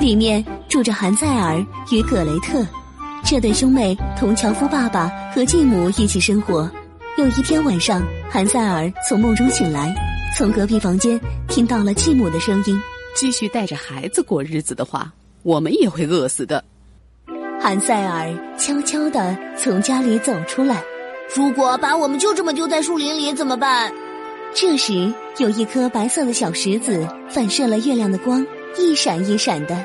里面住着韩塞尔与葛雷特这对兄妹，同樵夫爸爸和继母一起生活。有一天晚上，韩塞尔从梦中醒来，从隔壁房间听到了继母的声音：“继续带着孩子过日子的话，我们也会饿死的。”韩塞尔悄悄地从家里走出来。如果把我们就这么丢在树林里怎么办？这时，有一颗白色的小石子反射了月亮的光，一闪一闪的。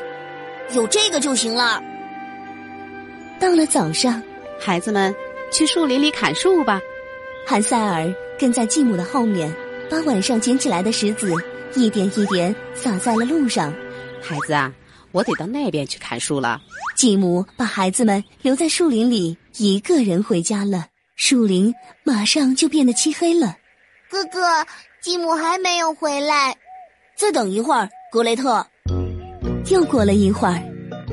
有这个就行了。到了早上，孩子们去树林里砍树吧。韩塞尔跟在继母的后面，把晚上捡起来的石子一点一点撒在了路上。孩子啊，我得到那边去砍树了。继母把孩子们留在树林里，一个人回家了。树林马上就变得漆黑了。哥哥，继母还没有回来，再等一会儿。格雷特，又过了一会儿，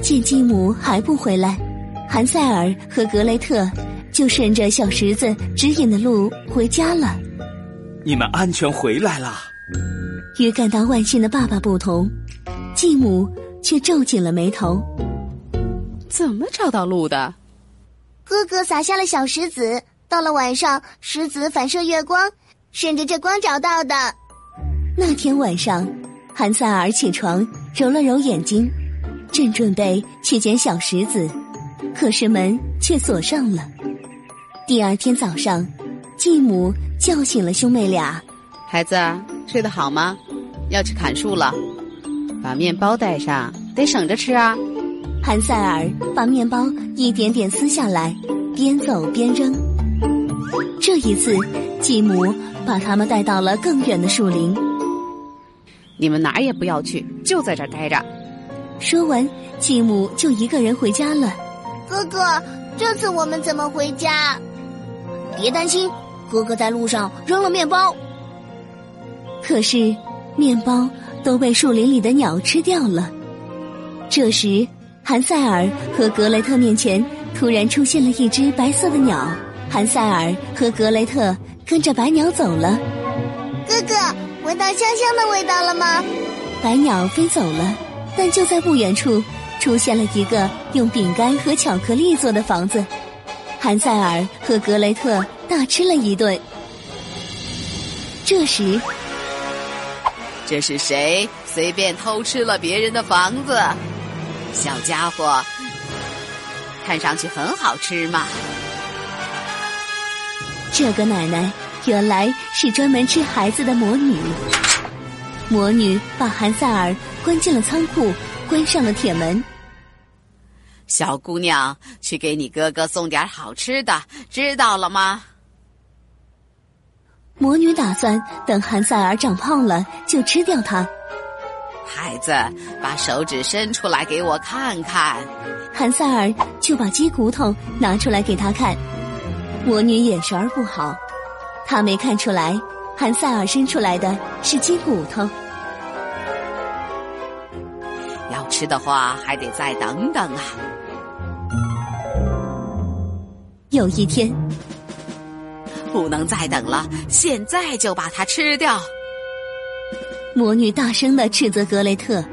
见继母还不回来，韩塞尔和格雷特就顺着小石子指引的路回家了。你们安全回来了。与感到万幸的爸爸不同，继母却皱紧了眉头。怎么找到路的？哥哥撒下了小石子，到了晚上，石子反射月光。顺着这光找到的。那天晚上，韩塞尔起床，揉了揉眼睛，正准备去捡小石子，可是门却锁上了。第二天早上，继母叫醒了兄妹俩：“孩子，睡得好吗？要去砍树了，把面包带上，得省着吃啊。”韩塞尔把面包一点点撕下来，边走边扔。这一次，继母。把他们带到了更远的树林。你们哪儿也不要去，就在这儿待着。说完，继母就一个人回家了。哥哥，这次我们怎么回家？别担心，哥哥在路上扔了面包。可是，面包都被树林里的鸟吃掉了。这时，韩塞尔和格雷特面前突然出现了一只白色的鸟。韩塞尔和格雷特。跟着白鸟走了，哥哥，闻到香香的味道了吗？白鸟飞走了，但就在不远处，出现了一个用饼干和巧克力做的房子。韩塞尔和格雷特大吃了一顿。这时，这是谁随便偷吃了别人的房子？小家伙，看上去很好吃嘛。这个奶奶原来是专门吃孩子的魔女。魔女把韩塞尔关进了仓库，关上了铁门。小姑娘，去给你哥哥送点好吃的，知道了吗？魔女打算等韩塞尔长胖了就吃掉他。孩子，把手指伸出来给我看看。韩塞尔就把鸡骨头拿出来给他看。魔女眼神儿不好，她没看出来，韩塞尔伸出来的是鸡骨头。要吃的话，还得再等等啊！有一天，不能再等了，现在就把它吃掉！魔女大声的斥责格雷特：“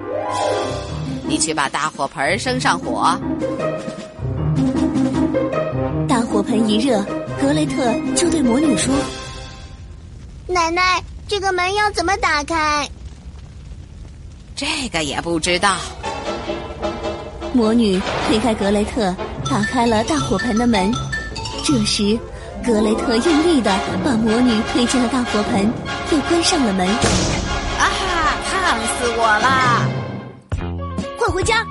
你去把大火盆生上火。”大火盆一热。格雷特就对魔女说：“奶奶，这个门要怎么打开？”这个也不知道。魔女推开格雷特，打开了大火盆的门。这时，格雷特用力的把魔女推进了大火盆，又关上了门。啊哈！烫死我啦！快回家！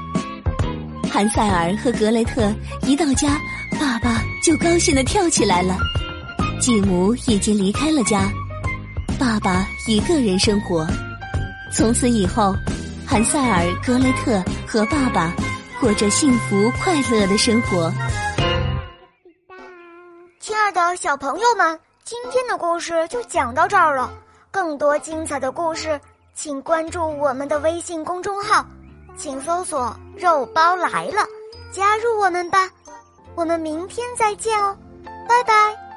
韩塞尔和格雷特一到家。爸爸就高兴的跳起来了，继母已经离开了家，爸爸一个人生活。从此以后，韩塞尔、格雷特和爸爸过着幸福快乐的生活。亲爱的小朋友们，今天的故事就讲到这儿了。更多精彩的故事，请关注我们的微信公众号，请搜索“肉包来了”，加入我们吧。我们明天再见哦，拜拜。